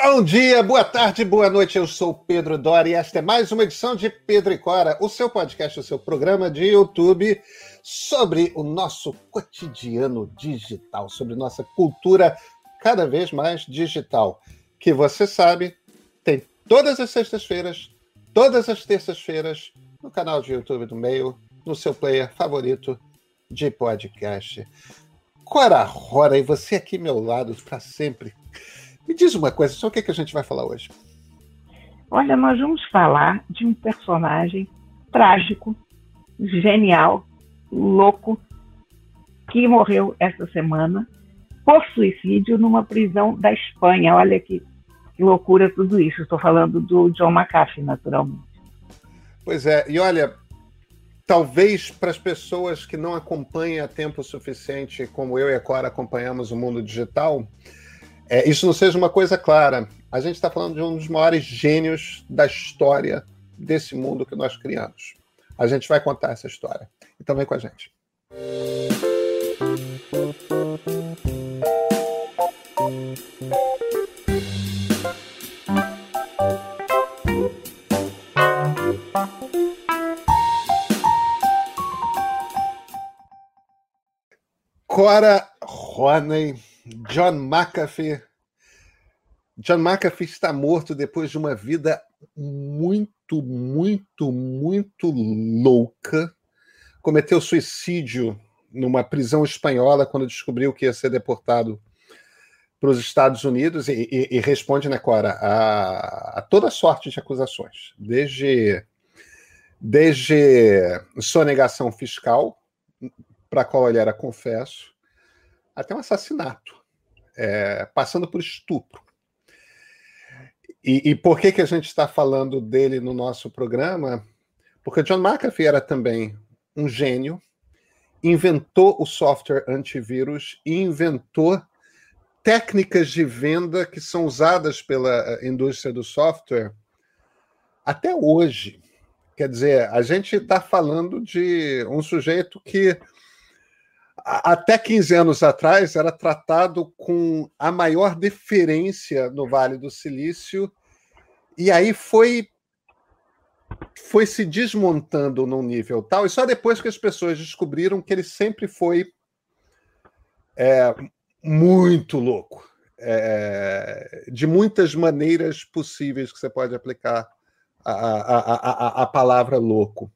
Bom dia, boa tarde, boa noite. Eu sou Pedro Dória e esta é mais uma edição de Pedro e Cora, o seu podcast, o seu programa de YouTube sobre o nosso cotidiano digital, sobre nossa cultura cada vez mais digital, que você sabe tem todas as sextas-feiras, todas as terças-feiras no canal de YouTube do Meio, no seu player favorito de podcast. Cora Rora, e você aqui ao meu lado para sempre. Me diz uma coisa, só o que, que a gente vai falar hoje? Olha, nós vamos falar de um personagem trágico, genial, louco, que morreu esta semana por suicídio numa prisão da Espanha. Olha que, que loucura tudo isso. Estou falando do John McAfee, naturalmente. Pois é, e olha, talvez para as pessoas que não acompanham a tempo suficiente, como eu e a Cora acompanhamos o mundo digital, é, isso não seja uma coisa clara. A gente está falando de um dos maiores gênios da história desse mundo que nós criamos. A gente vai contar essa história. Então vem com a gente. Cora Roney John McAfee. John McAfee está morto depois de uma vida muito, muito, muito louca. Cometeu suicídio numa prisão espanhola quando descobriu que ia ser deportado para os Estados Unidos e, e, e, responde, né, Cora, a, a toda sorte de acusações, desde, desde sonegação fiscal, para a qual ele era confesso, até um assassinato, é, passando por estupro. E, e, por que, que a gente está falando dele no nosso programa? Porque John McAfee era também um gênio, inventou o software antivírus e inventou técnicas de venda que são usadas pela eh, indústria do software até hoje. Quer dizer, a gente está falando de um sujeito que até 15 anos atrás era tratado com a maior deferência no Vale do Silício e aí foi foi se desmontando num nível tal e só depois que as pessoas descobriram que ele sempre foi é, muito louco é, de muitas maneiras possíveis que você pode aplicar a, a, a, a palavra louco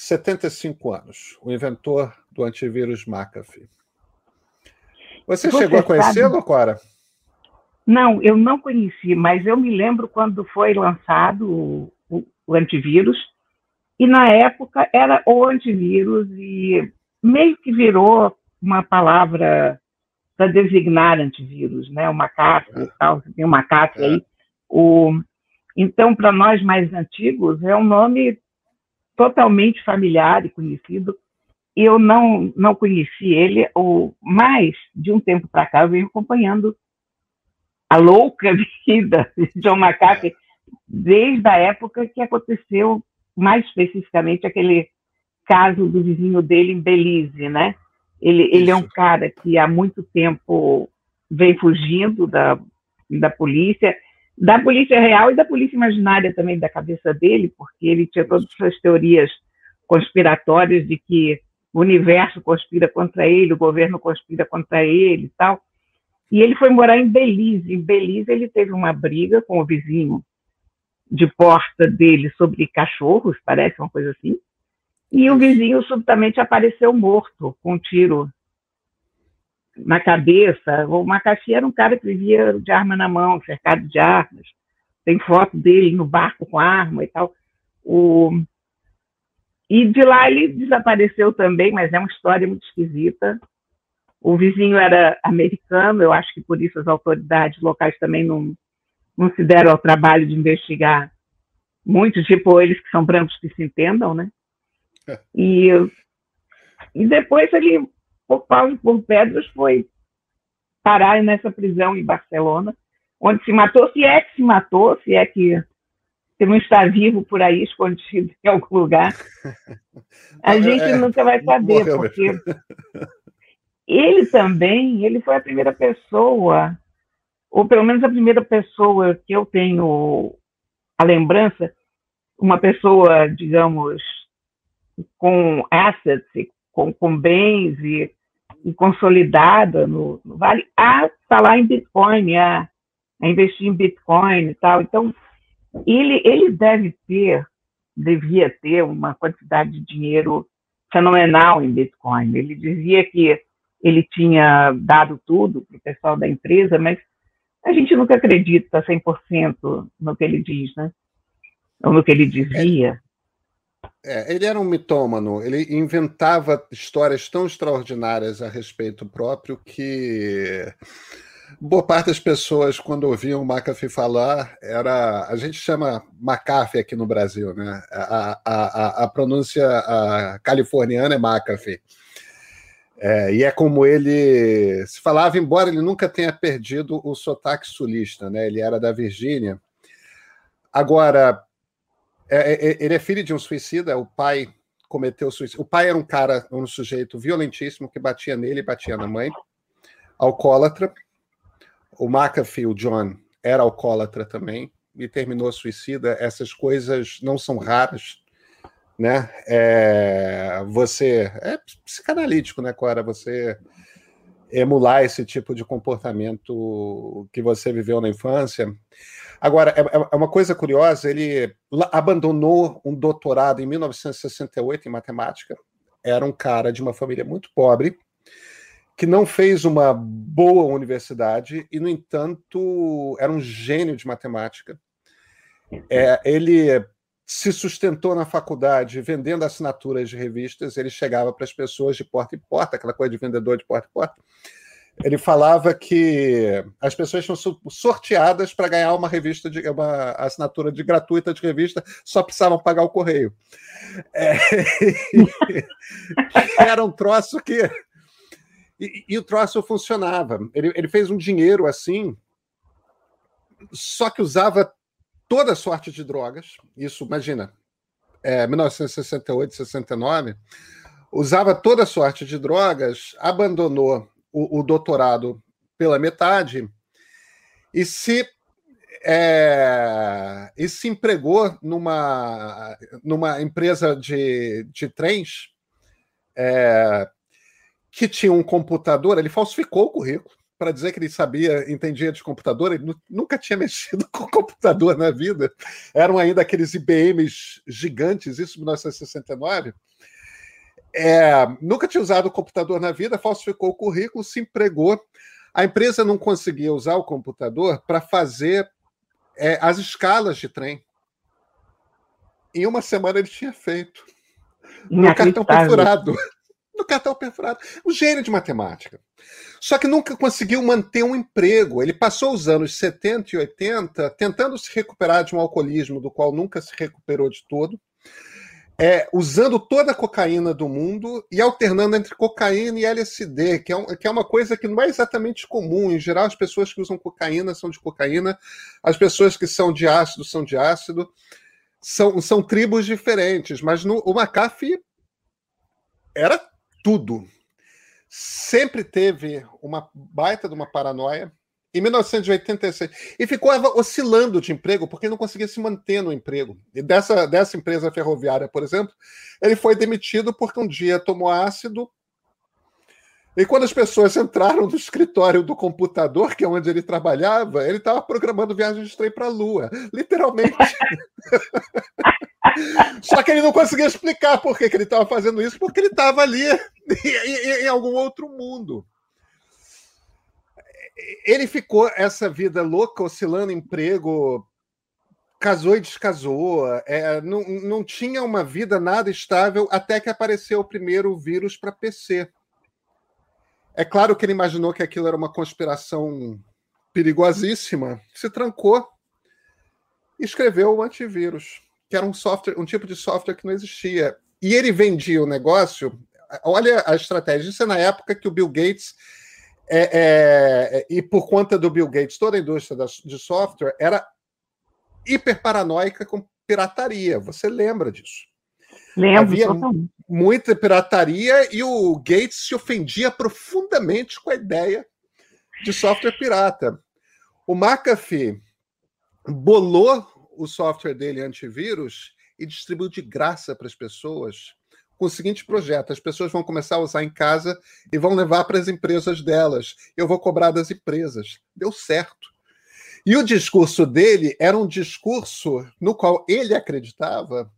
75 anos o inventor do antivírus McAfee. Você, Você chegou a conhecê-lo, Cora? Não, eu não conheci, mas eu me lembro quando foi lançado o, o, o antivírus, e na época era o antivírus, e meio que virou uma palavra para designar antivírus, né? O McAfee é. e tal, tem o McAfee é. aí. O, então, para nós mais antigos, é um nome totalmente familiar e conhecido. Eu não, não conheci ele, ou mais de um tempo para cá eu venho acompanhando a louca vida de John McCarthy desde a época que aconteceu, mais especificamente, aquele caso do vizinho dele em Belize, né? Ele, ele é um cara que há muito tempo vem fugindo da, da polícia, da polícia real e da polícia imaginária também da cabeça dele, porque ele tinha todas essas teorias conspiratórias de que o universo conspira contra ele, o governo conspira contra ele e tal. E ele foi morar em Belize. Em Belize ele teve uma briga com o vizinho de porta dele sobre cachorros, parece uma coisa assim. E o vizinho subitamente apareceu morto, com um tiro na cabeça. O Macaxi era um cara que vivia de arma na mão, cercado de armas. Tem foto dele no barco com arma e tal. O, e de lá ele desapareceu também, mas é uma história muito esquisita. O vizinho era americano, eu acho que por isso as autoridades locais também não, não se deram ao trabalho de investigar muitos, tipo eles que são brancos que se entendam, né? É. E, e depois ele, por paus e por pedras, foi parar nessa prisão em Barcelona, onde se matou, se é que se matou, se é que se não está vivo por aí, escondido em algum lugar. A gente é, nunca vai saber, porque ele também, ele foi a primeira pessoa ou pelo menos a primeira pessoa que eu tenho a lembrança, uma pessoa, digamos, com assets, com, com bens e, e consolidada no, no, Vale, a falar em Bitcoin, a, a, investir em Bitcoin e tal. Então, ele, ele deve ter, devia ter uma quantidade de dinheiro fenomenal em Bitcoin. Ele dizia que ele tinha dado tudo para o pessoal da empresa, mas a gente nunca acredita 100% no que ele diz, né? Ou no que ele dizia. É, ele era um mitômano, ele inventava histórias tão extraordinárias a respeito próprio que boa parte das pessoas, quando ouviam o McAfee falar, era. A gente chama McAfee aqui no Brasil, né? A, a, a, a pronúncia a californiana é McAfee. É, e é como ele se falava, embora ele nunca tenha perdido o sotaque sulista, né? Ele era da Virgínia. Agora, é, é, é, ele é filho de um suicida, o pai cometeu suicídio. O pai era um cara, um sujeito violentíssimo que batia nele batia na mãe, alcoólatra. O McAfee, o John, era alcoólatra também e terminou suicida. Essas coisas não são raras, né? É, você é psicanalítico, né, Cora? Você emular esse tipo de comportamento que você viveu na infância. Agora, é, é, uma coisa curiosa, ele abandonou um doutorado em 1968 em matemática. Era um cara de uma família muito pobre, que não fez uma boa universidade e, no entanto, era um gênio de matemática. É, ele se sustentou na faculdade vendendo assinaturas de revistas, ele chegava para as pessoas de porta em porta, aquela coisa de vendedor de porta em porta, ele falava que as pessoas tinham sorteadas para ganhar uma revista de uma assinatura de gratuita de revista, só precisavam pagar o correio. É, era um troço que e, e, o troço funcionava. Ele, ele fez um dinheiro assim, só que usava toda sorte de drogas. Isso, imagina, é, 1968, 69 usava toda sorte de drogas, abandonou o, o doutorado pela metade e se é, e se empregou numa, numa empresa de, de trens é, que tinha um computador, ele falsificou o currículo para dizer que ele sabia, entendia de computador, ele nunca tinha mexido com computador na vida. Eram ainda aqueles IBMs gigantes, isso em 1969. É, nunca tinha usado o computador na vida, falsificou o currículo, se empregou. A empresa não conseguia usar o computador para fazer é, as escalas de trem. Em uma semana ele tinha feito. No cartão perfurado. No cartão perfurado. Um gênio de matemática. Só que nunca conseguiu manter um emprego. Ele passou os anos 70 e 80 tentando se recuperar de um alcoolismo do qual nunca se recuperou de todo é, usando toda a cocaína do mundo e alternando entre cocaína e LSD, que é, um, que é uma coisa que não é exatamente comum. Em geral, as pessoas que usam cocaína são de cocaína, as pessoas que são de ácido são de ácido. São, são tribos diferentes, mas no, o McAfee era tudo. Sempre teve uma baita de uma paranoia em 1986. E ficou oscilando de emprego, porque não conseguia se manter no emprego. E dessa, dessa empresa ferroviária, por exemplo, ele foi demitido porque um dia tomou ácido. E quando as pessoas entraram no escritório do computador, que é onde ele trabalhava, ele estava programando viagens de trem para a Lua, literalmente. Só que ele não conseguia explicar por que, que ele estava fazendo isso, porque ele estava ali em, em algum outro mundo ele ficou essa vida louca, oscilando emprego, casou e descasou, é, não, não tinha uma vida nada estável até que apareceu o primeiro vírus para PC. É claro que ele imaginou que aquilo era uma conspiração perigosíssima, se trancou e escreveu o antivírus, que era um software, um tipo de software que não existia. E ele vendia o negócio. Olha a estratégia. Isso é na época que o Bill Gates é, é, é, e por conta do Bill Gates, toda a indústria de software era hiper paranoica com pirataria. Você lembra disso? Lembro. Havia totalmente. muita pirataria e o Gates se ofendia profundamente com a ideia de software pirata. O McAfee bolou o software dele antivírus e distribuiu de graça para as pessoas com o seguinte projeto: as pessoas vão começar a usar em casa e vão levar para as empresas delas. Eu vou cobrar das empresas. Deu certo. E o discurso dele era um discurso no qual ele acreditava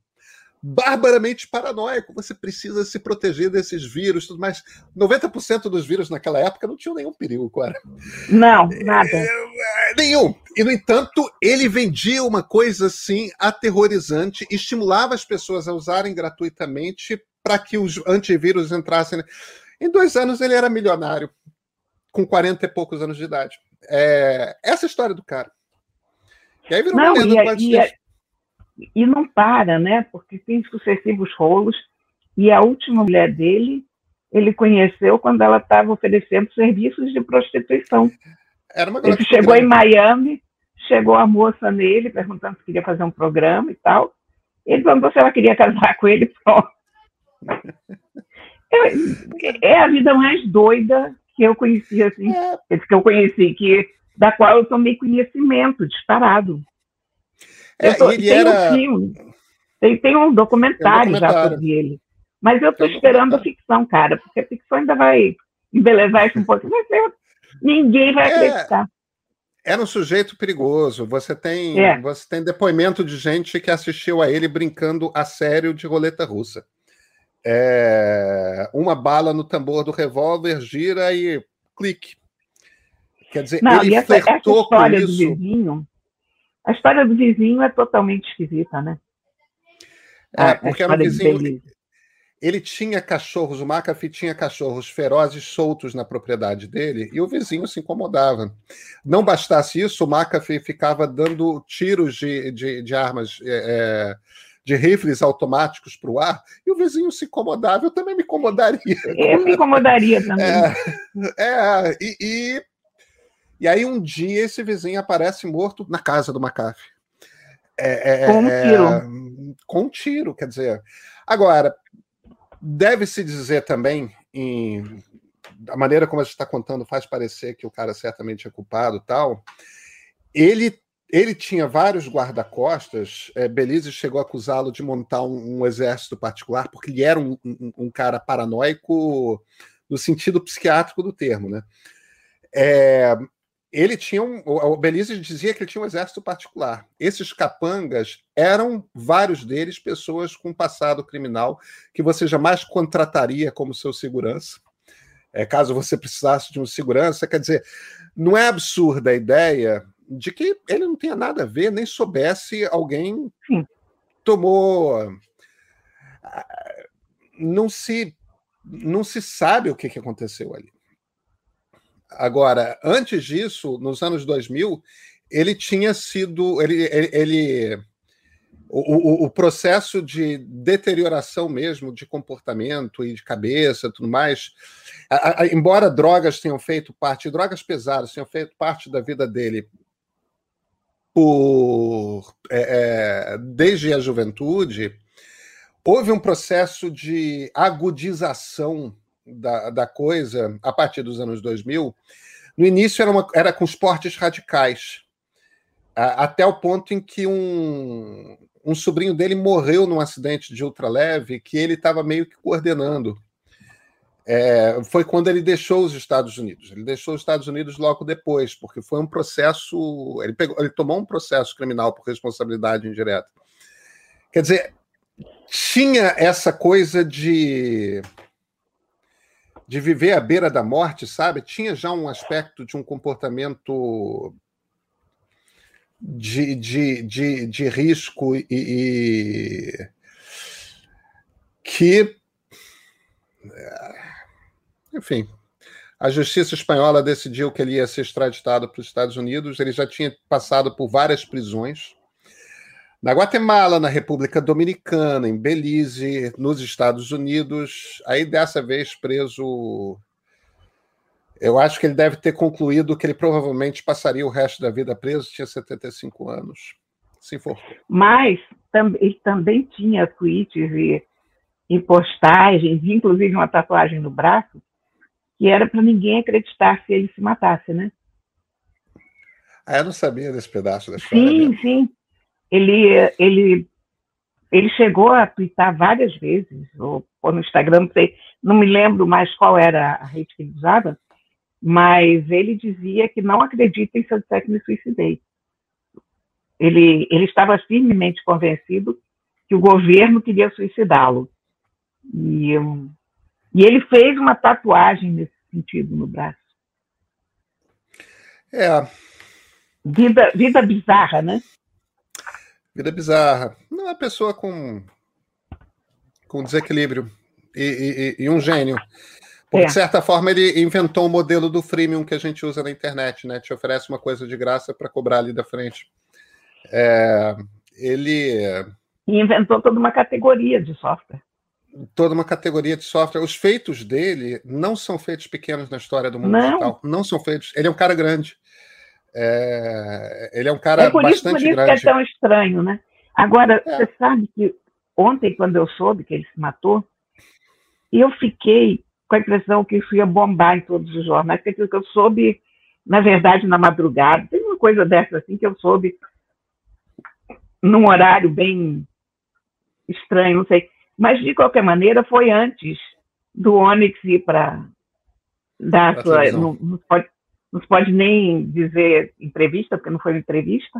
barbaramente paranoico. Você precisa se proteger desses vírus, tudo mais. 90% dos vírus naquela época não tinham nenhum perigo, cara. Não, nada. É, nenhum. E, no entanto, ele vendia uma coisa assim aterrorizante, estimulava as pessoas a usarem gratuitamente para que os antivírus entrassem. Em dois anos ele era milionário, com 40 e poucos anos de idade. É, essa é a história do cara. E aí virou não, uma lenda e, e, não para, né? Porque tem sucessivos rolos. E a última mulher dele, ele conheceu quando ela estava oferecendo serviços de prostituição. Era uma ele chegou em Miami, chegou a moça nele, perguntando se queria fazer um programa e tal. Ele perguntou se ela queria casar com ele, pronto. É, é a vida mais doida que eu conheci, assim, é. que eu conheci, que, da qual eu tomei conhecimento, disparado. É, tô, tem era... um filme, tem, tem um documentário, um documentário, já sobre ele. Mas eu estou esperando a ficção, cara, porque a ficção ainda vai embelezar isso um pouco. Mas ninguém vai é, acreditar. Era um sujeito perigoso. Você tem, é. você tem depoimento de gente que assistiu a ele brincando a sério de roleta russa. É, uma bala no tambor do revólver gira e clique. Quer dizer, Não, ele essa, flertou essa história com isso. Do vizinho, a história do vizinho é totalmente esquisita, né? É, porque era um vizinho. Ele tinha cachorros, o McAfee tinha cachorros ferozes soltos na propriedade dele e o vizinho se incomodava. Não bastasse isso, o McAfee ficava dando tiros de, de, de armas, é, é de rifles automáticos para o ar e o vizinho se incomodava. Eu também me incomodaria. Eu me incomodaria também. É, é e, e e aí um dia esse vizinho aparece morto na casa do McAfee. É, é, com um é, tiro. com um tiro, quer dizer. Agora, deve-se dizer também, em, a maneira como a gente está contando faz parecer que o cara certamente é culpado tal. Ele ele tinha vários guarda-costas. É, Belize chegou a acusá-lo de montar um, um, exército particular, porque ele era um, um, um, cara paranoico no sentido psiquiátrico do termo, né? É, ele tinha um. O Belize dizia que ele tinha um exército particular. Esses capangas eram, vários deles, pessoas com passado criminal que você jamais contrataria como seu segurança. É, caso você precisasse de um segurança, quer dizer, não é absurda a ideia de que ele não tenha nada a ver, nem soubesse alguém Sim. tomou. Ah, não se, não se sabe o que aconteceu ali. Agora, antes disso, nos anos 2000, ele tinha sido. Ele, ele, ele o, o, o, processo de deterioração mesmo de comportamento e de cabeça tudo mais, a, a, embora drogas tenham feito parte, drogas pesadas tenham feito parte da vida dele por é, é, desde a juventude, houve um processo de agudização da, da coisa a partir dos anos 2000. No início era, uma, era com esportes radicais, até o ponto em que um, um sobrinho dele morreu num acidente de ultraleve que ele estava meio que coordenando. É, foi quando ele deixou os Estados Unidos. Ele deixou os Estados Unidos logo depois, porque foi um processo. Ele, pegou, ele tomou um processo criminal por responsabilidade indireta. Quer dizer, tinha essa coisa de de viver à beira da morte, sabe? Tinha já um aspecto de um comportamento de, de, de, de risco e, e que, enfim, a justiça espanhola decidiu que ele ia ser extraditado para os Estados Unidos. Ele já tinha passado por várias prisões na Guatemala, na República Dominicana, em Belize, nos Estados Unidos. Aí dessa vez preso. Eu acho que ele deve ter concluído que ele provavelmente passaria o resto da vida preso, tinha 75 anos. Se for. Mas tam ele também tinha tweets e, e postagens, inclusive uma tatuagem no braço, que era para ninguém acreditar se ele se matasse, né? Ah, eu não sabia desse pedaço da história. Sim, mesmo. sim. Ele, ele, ele chegou a twittar várias vezes, ou, ou no Instagram, não sei, não me lembro mais qual era a rede que ele usava, mas ele dizia que não acredita em seu disser que me suicidei. Ele, ele estava firmemente convencido que o governo queria suicidá-lo. E, e ele fez uma tatuagem nesse sentido no braço. É. Vida, vida bizarra, né? Vida bizarra. Não é pessoa com, com desequilíbrio e, e, e um gênio. Porque, é. de certa forma, ele inventou o um modelo do freemium que a gente usa na internet, né? Te oferece uma coisa de graça para cobrar ali da frente. É, ele. E inventou toda uma categoria de software. Toda uma categoria de software. Os feitos dele não são feitos pequenos na história do mundo não. digital. Não são feitos. Ele é um cara grande. É, ele é um cara é por isso, bastante por isso grande. que é tão estranho, né? Agora, é. você sabe que ontem, quando eu soube que ele se matou, eu fiquei com a impressão que isso ia bombar em todos os jornais, que aquilo que eu soube, na verdade, na madrugada, tem uma coisa dessa assim que eu soube num horário bem estranho, não sei. Mas, de qualquer maneira, foi antes do Onyx ir para dar sua. Não, não, pode, não se pode nem dizer entrevista, porque não foi entrevista.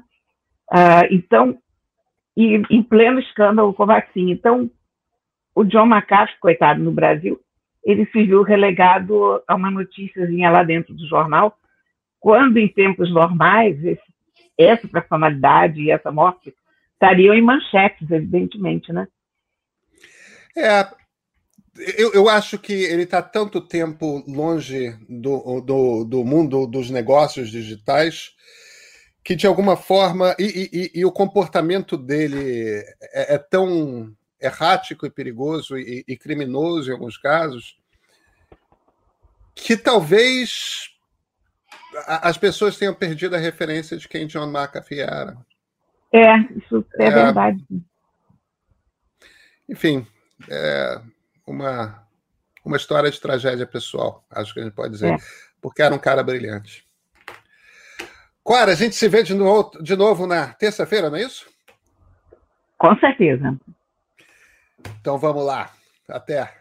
Uh, então, e em pleno escândalo com a vacina. Então, o John McAfee, coitado, no Brasil, ele se viu relegado a uma noticiazinha lá dentro do jornal, quando em tempos normais esse, essa personalidade e essa morte estariam em manchetes, evidentemente, né? É, eu, eu acho que ele está tanto tempo longe do, do, do mundo dos negócios digitais que de alguma forma e, e, e, o comportamento dele é, é, tão errático e perigoso e, e, criminoso em alguns casos que talvez as pessoas tenham perdido a referência de quem John McAfee era. É, isso é, é verdade. Enfim, é uma, uma história de tragédia pessoal, acho que a gente pode dizer, é. porque era um cara brilhante. Cora, a gente se vê de novo, de novo na terça-feira, não é isso? Com certeza. Então vamos lá. Até.